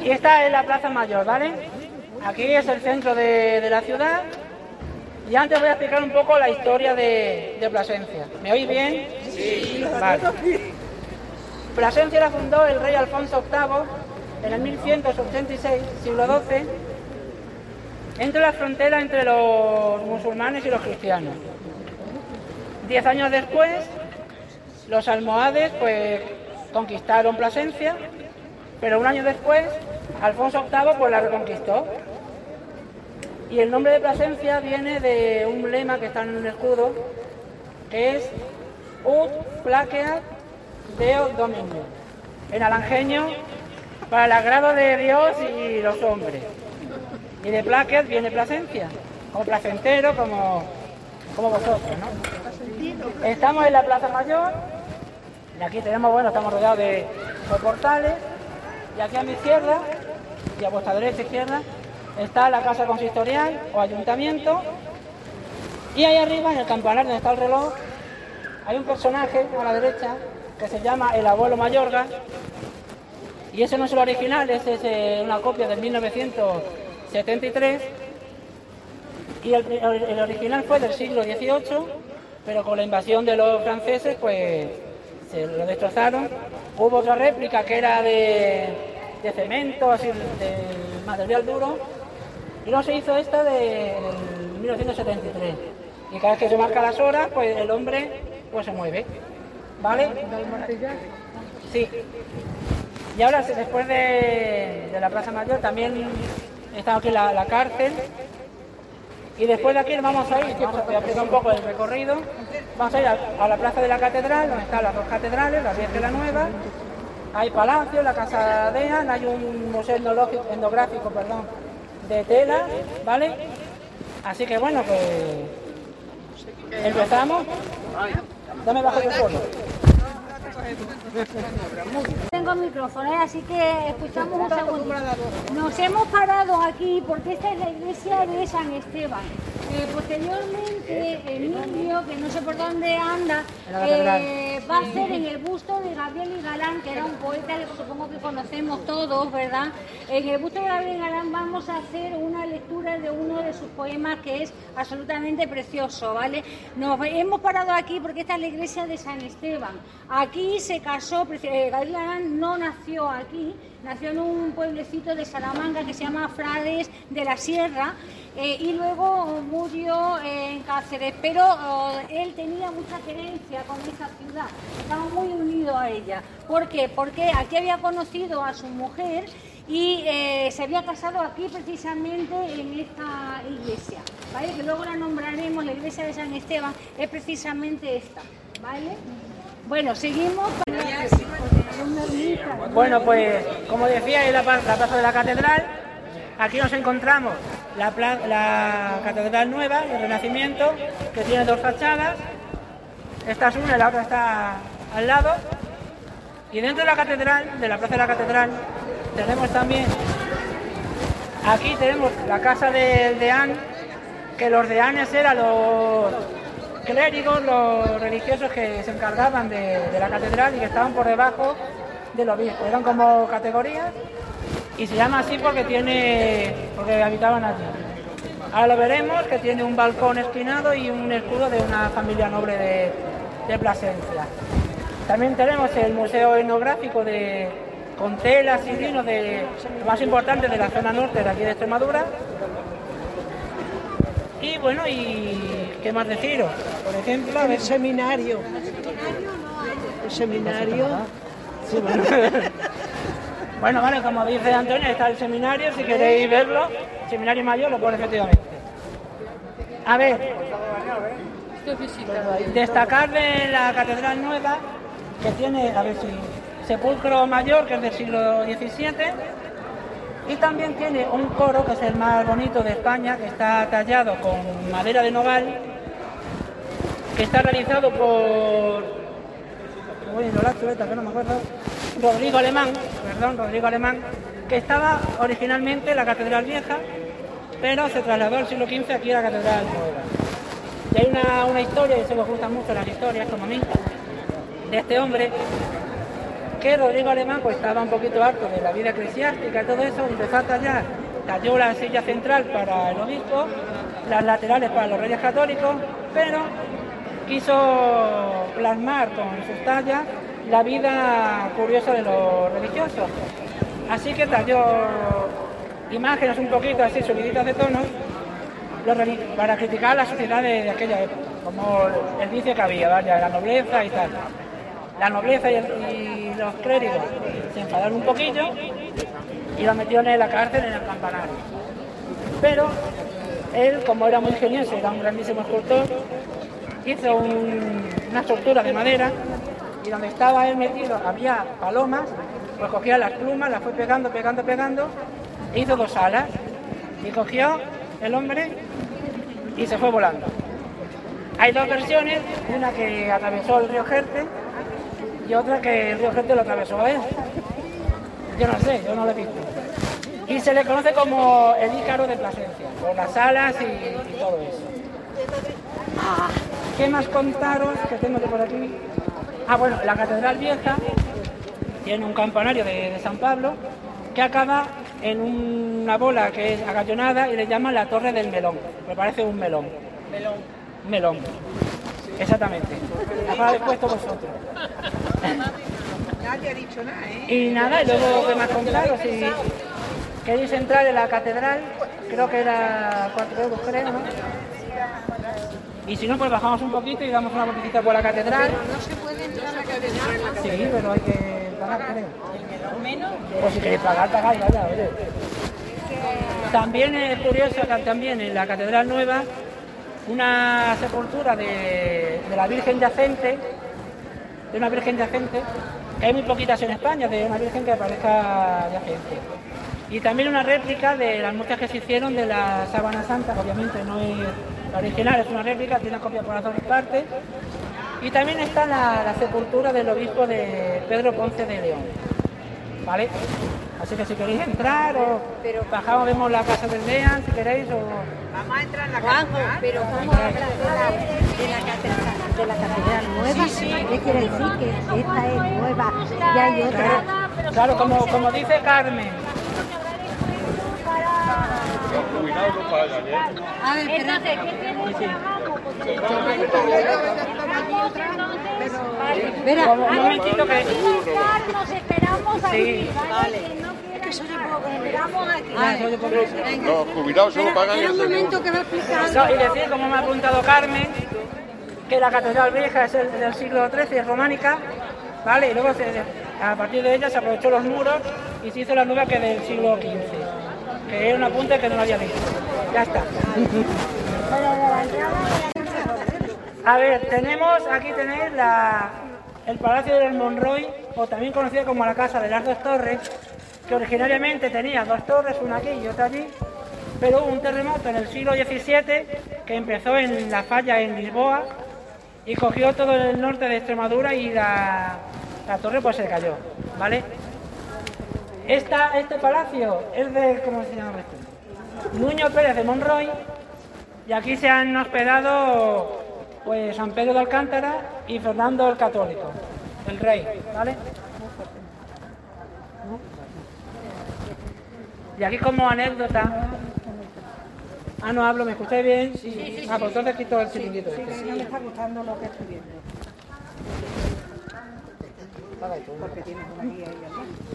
Y esta es la Plaza Mayor, ¿vale? Aquí es el centro de, de la ciudad. Y antes voy a explicar un poco la historia de, de Plasencia. ¿Me oís bien? Sí. Vale. Plasencia la fundó el rey Alfonso VIII en el 1186, siglo XII, entre la frontera entre los musulmanes y los cristianos. Diez años después, los almohades pues conquistaron Plasencia, pero un año después, Alfonso VIII pues la reconquistó. Y el nombre de Plasencia viene de un lema que está en un escudo, que es Ut Placeat Deo Domini, en alangeño para el agrado de Dios y los hombres. Y de Placeat viene Plasencia, como placentero, como, como vosotros, ¿no? Estamos en la Plaza Mayor, y aquí tenemos, bueno, estamos rodeados de, de portales, y aquí a mi izquierda, y a vuestra derecha izquierda, está la casa consistorial o ayuntamiento, y ahí arriba, en el campanario donde está el reloj, hay un personaje a la derecha que se llama el abuelo Mayorga, y ese no es el original, ese es eh, una copia de 1973, y el- el original fue del siglo XVIII, pero con la invasión de los franceses, pues se lo destrozaron. Hubo otra réplica que era de, de cemento, así, de material duro, y no se hizo esta de, del 1973. Y cada vez que se marca las horas, pues el hombre pues se mueve. ¿Vale? Sí. Y ahora, después de, de la Plaza Mayor, también está aquí la, la cárcel. Y después de aquí vamos a ir, vamos a un poco el recorrido. Vamos a ir a, la Plaza de la Catedral, donde están las dos catedrales, la vieja y la nueva. Hay palacio, la casa de Anne, hay un museo etnográfico perdón, de tela, ¿vale? Así que bueno, pues empezamos. Dame bajo el solo. Tengo micrófono, ¿eh? así que escuchamos un segundo. Nos hemos parado aquí porque esta es la iglesia de San Esteban. Eh, posteriormente, Emilio, que no sé por dónde anda, eh, va a hacer en el busto de Gabriel y Galán, que era un poeta que supongo que conocemos todos, ¿verdad? En el busto de Gabriel y Galán vamos a hacer una lectura de uno de sus poemas que es absolutamente precioso, ¿vale? Nos hemos parado aquí porque esta es la iglesia de San Esteban. Aquí se casó, eh, Gabriel Galán no nació aquí, nació en un pueblecito de Salamanca que se llama Frades de la Sierra eh, y luego murió en Cáceres, pero oh, él tenía mucha querencia con esa ciudad, estaba muy unido a ella. ¿Por qué? Porque aquí había conocido a su mujer y eh, se había casado aquí precisamente en esta iglesia, ¿vale? Que luego la nombraremos, la iglesia de San Esteban, es precisamente esta, ¿vale? Bueno, seguimos. Bueno, pues como decía, es la, plaza de la catedral. Aquí nos encontramos la, catedral nueva, el Renacimiento, que tiene dos fachadas. Esta es una la otra está al lado. Y dentro de la catedral, de la plaza de la catedral, tenemos también, aquí tenemos la casa del deán, que los deanes eran los clérigos, los religiosos que se encargaban de la catedral y que estaban por debajo del obispo. Eran como categorías y se llama así porque tiene porque habitaban allí. Ahora lo veremos que tiene un balcón esquinado y un escudo de una familia noble de, de Plasencia. También tenemos el museo etnográfico de con telas y vinos de lo más importante de la zona norte de aquí de Extremadura. Y bueno, y qué más deciros, por ejemplo, El seminario. El seminario. Bueno. Bueno, vale, como dice Antonio, está el seminario, si queréis verlo, seminario mayor lo pone efectivamente. A ver, destacar de la catedral nueva, que tiene, a ver si, sepulcro mayor, que es del siglo XVII, y también tiene un coro, que es el más bonito de España, que está tallado con madera de nogal, que está realizado por Uy, no la chuleta, que no me acuerdo. Rodrigo Alemán, perdón, Rodrigo Alemán, que estaba originalmente en la Catedral Vieja, pero se trasladó al siglo XV aquí a la Catedral Nueva. Y hay una, una historia, y se me gustan mucho las historias, como a mí, de este hombre, que Rodrigo Alemán pues estaba un poquito harto de la vida eclesiástica y todo eso, empezó a tallar, talló la silla central para el obispo, las laterales para los reyes católicos, pero quiso plasmar con sus tallas la vida curiosa de los religiosos. Así que talló imágenes un poquito así subiditas de tono para criticar la sociedad de, aquella época, como el vicio que había, la nobleza y tal. La nobleza y, los clérigos se enfadaron un poquillo y lo metieron en la cárcel en el campanario. Pero él, como era muy ingenioso, era un grandísimo escultor, hizo una estructura de madera y donde estaba él metido había palomas, pues cogía las plumas, las fue pegando, pegando, pegando, e hizo dos alas y cogió el hombre y se fue volando. Hay dos versiones, una que atravesó el río Jerte y otra que el río Jerte lo atravesó a él. Yo no sé, yo no lo he visto. Y se le conoce como el Ícaro de Plasencia, por las alas y, todo eso. ¿Qué más contaros que tengo de por aquí? Ah, bueno, la Catedral Vieja tiene un campanario de, San Pablo que acaba en una bola que es agallonada y le llaman la Torre del Melón. Me parece un melón. Melón. Melón. Exactamente. La habéis puesto vosotros. Nadie ha dicho nada, ¿eh? Y nada, y luego que más contaros, si queréis entrar en la catedral, creo que era 4 euros, creo, ¿no? Y si no, pues bajamos un poquito y damos una vueltecita por la catedral. no se puede entrar a la catedral. Sí, pero hay que pagar, creo. Pues si queréis pagar, pagáis, vaya, oye. También es curioso también en la Catedral Nueva una sepultura de, de la Virgen yacente, de una Virgen yacente, que hay muy poquitas en España, de una Virgen que parezca yacente. Y también una réplica de las muertes que se hicieron de la Sábana Santa, obviamente no es la original, es una réplica, tiene una copia por las dos partes. Y también está la, sepultura del obispo de Pedro Ponce de León. ¿Vale? Así que si queréis entrar o pero, bajamos, vemos la casa del León, si queréis o... Vamos a entrar en la casa. pero ¿cómo habla de la, de la catedral? de la catedral nueva. Sí, sí. ¿Qué quiere decir que esta es nueva y hay otra? Claro, como, como dice Carmen, a ver, entonces, ¿qué quieres que hagamos? Espera, un momentito que... Nos esperamos aquí, ¿vale? Es que eso yo puedo esperamos aquí. Los jubilados solo pagan el un momento que va a explicar. y decir, como me ha apuntado Carmen, que la catedral vieja es del siglo XIII, es románica, ¿vale? Y luego a partir de ella se aprovechó los muros y se hizo la nueva que es del siglo XV que era un apunte que no lo había visto. Ya está. A ver, tenemos, aquí tenéis la, el Palacio del Monroy, o también conocido como la Casa de las Dos Torres, que originariamente tenía dos torres, una aquí y otra allí, pero un terremoto en el siglo XVII que empezó en la falla en Lisboa y cogió todo el norte de Extremadura y la, la torre pues se cayó, ¿vale? Esta, este palacio es de, ¿cómo se llama esto? Nuño Pérez de Monroy y aquí se han hospedado pues San Pedro de Alcántara y Fernando el Católico, el rey, ¿vale? Y aquí como anécdota... Ah, no hablo, ¿me escucháis bien? Sí. Ah, pues entonces quito el chiringuito. Este. Sí, no me está gustando lo que estoy viendo. Porque tienes una guía ahí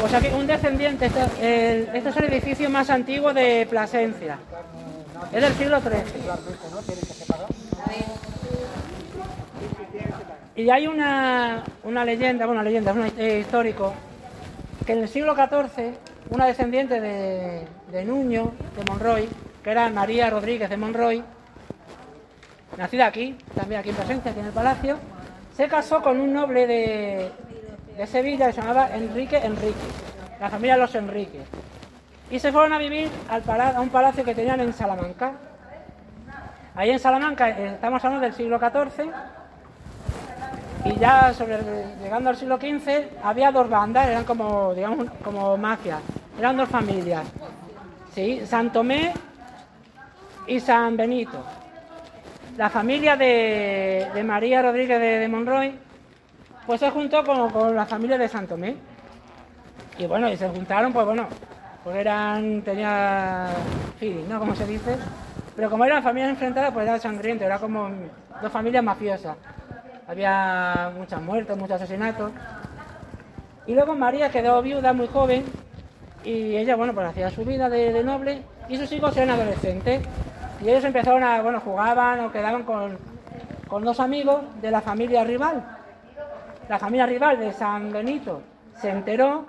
pues aquí un descendiente, este, este, es el edificio más antiguo de Plasencia. Es del siglo XIII. Y hay una, leyenda, bueno, una leyenda, es un eh, histórico, que en el siglo XIV una descendiente de, de Nuño, de Monroy, que era María Rodríguez de Monroy, nacida aquí, también aquí en Plasencia, aquí en el palacio, se casó con un noble de, Sevilla que se llamaba Enrique Enrique, la familia los Enriques. Y se fueron a vivir a un palacio que tenían en Salamanca. Ahí en Salamanca, eh, estamos hablando del siglo XIV, y ya llegando al siglo XV había dos bandas, eran como, digamos, como mafias, eran dos familias, ¿sí? San Tomé y San Benito. La familia de, María Rodríguez de, Monroy, pues se juntó con, con la familia de Santomé. Y bueno, y se juntaron, pues bueno, pues eran, tenía feeling, ¿no? Como se dice. Pero como eran familias enfrentadas, pues era sangriento, era como dos familias mafiosas. Había muchas muertes, muchos asesinatos. Y luego María quedó viuda muy joven y ella, bueno, pues hacía su vida de noble y sus hijos eran adolescentes. Y ellos empezaron a, bueno, jugaban o quedaban con, con dos amigos de la familia rival. La familia rival de San Benito se enteró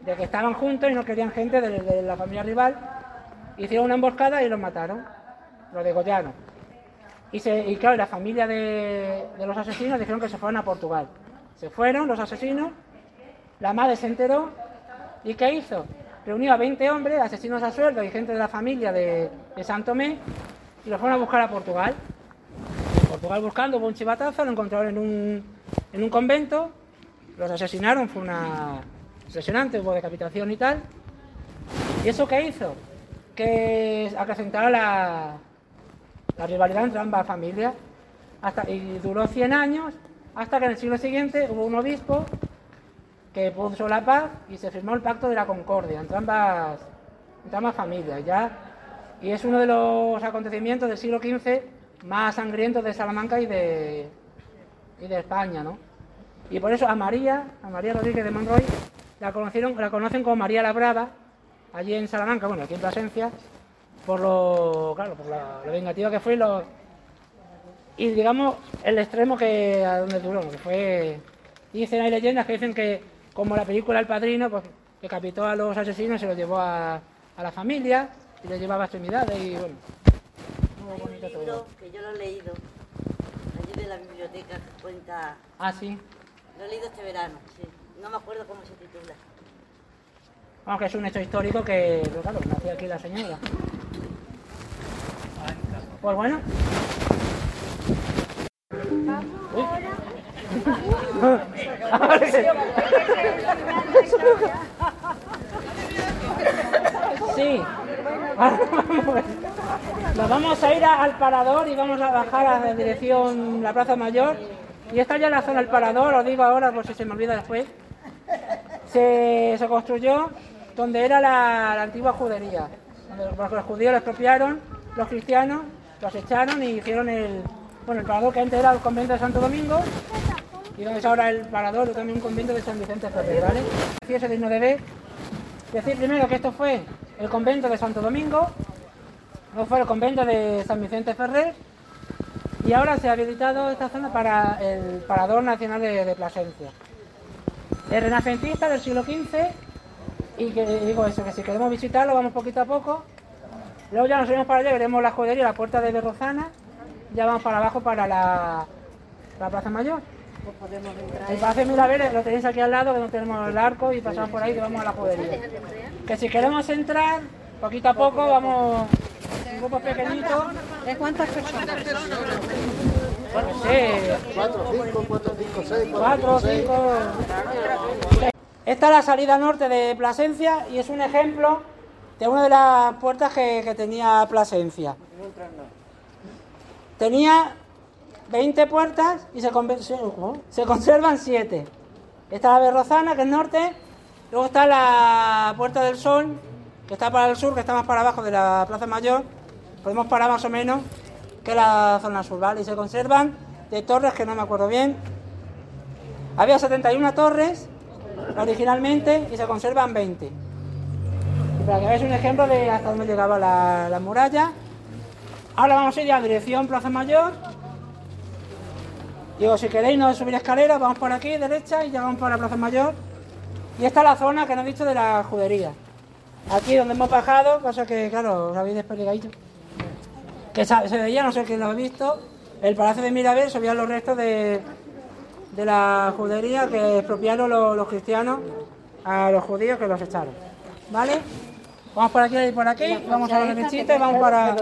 de que estaban juntos y no querían gente de, la familia rival. Hicieron una emboscada y los mataron, los degollaron. Y, se, y claro, la familia de, de los asesinos dijeron que se fueron a Portugal. Se fueron los asesinos, la madre se enteró y ¿qué hizo? Reunió a 20 hombres, asesinos a sueldo y gente de la familia de, de San y los fueron a buscar a Portugal. Portugal buscando, hubo un chivatazo, lo encontraron en un, en un convento, los asesinaron, fue una impresionante, hubo decapitación y tal. ¿Y eso qué hizo? Que acrecentara la, rivalidad entre ambas familias. Y duró 100 años, hasta que en el siglo siguiente hubo un obispo que puso la paz y se firmó el pacto de la concordia entre ambas, entre ambas familias. ¿ya? Y es uno de los acontecimientos del siglo XV más sangrientos de Salamanca y de, y de España. ¿no? Y por eso a María, María Rodríguez de Monroy, la, conocieron, la conocen como María la Brava, allí en Salamanca, bueno, aquí en Plasencia, por lo, claro, por la, vengativa que fue y, lo, y digamos el extremo que a donde duró, que fue dicen hay leyendas que dicen que como la película El Padrino, pues decapitó a los asesinos y se los llevó a, a la familia y les llevaba extremidades y bueno, muy Hay bonito un todo. libro que yo lo he leído, allí de la biblioteca, que cuenta, Ah, sí. lo he leído este verano, sí. No me acuerdo cómo se titula. Vamos, que es un hecho histórico que, pues, claro, nació aquí la señora. Pues bueno. Uy. Sí. Nos vamos a ir al parador y vamos a bajar a la dirección la Plaza Mayor. Y esta ya es la zona del parador, os digo ahora por si se me olvida después se, construyó donde era la, la antigua judería. Donde los, judíos lo expropiaron, los cristianos los echaron y hicieron el, bueno, el parador que antes era el convento de Santo Domingo es ahora el parador, también un convento de San Vicente Ferrer, ¿vale? Así es digno de ver. Decir primero que esto fue el convento de Santo Domingo, luego fue el convento de San Vicente Ferrer y ahora se ha habilitado esta zona para el Parador Nacional de, Plasencia. Es renacentista del siglo XV y que digo eso, que si queremos visitarlo vamos poquito a poco. Luego ya nos iremos para allá, veremos la jodería, la puerta de Berrozana, ya vamos para abajo para la Plaza Mayor. El Palacio de Milaveres lo tenéis aquí al lado, que no tenemos el arco y pasamos por ahí que vamos a la jodería. Que si queremos entrar, poquito a poco, vamos en grupos pequeñitos. ¿De cuántas personas? Bueno, sí, 4, 5, 4, 5, 6, cuatro, cinco. Esta es la salida norte de Plasencia y es un ejemplo de una de las puertas que, que tenía Plasencia. Tenía 20 puertas y se, conservan 7. Esta es la Berrozana, que es norte. Luego está la Puerta del Sol, que está para el sur, que está más para abajo de la Plaza Mayor. Podemos parar más o menos que la zona sur, ¿vale? Y se conservan de torres que no me acuerdo bien. Había 71 torres originalmente y se conservan 20. Y para que veáis un ejemplo de hasta dónde llegaba la, la muralla. Ahora vamos a ir a dirección Plaza Mayor. Digo, si queréis no subir escaleras, vamos por aquí, derecha, y llegamos por la Plaza Mayor. Y esta es la zona que nos he dicho de la judería. Aquí donde hemos bajado, pasa que, claro, os habéis despelegadito. Que se veía, no sé quién lo ha visto, el Palacio de Mirabel, se veían los restos de, de la judería que expropiaron los, los cristianos a los judíos que los echaron. ¿Vale? Vamos por aquí y por aquí, vamos a la derechita y vamos para...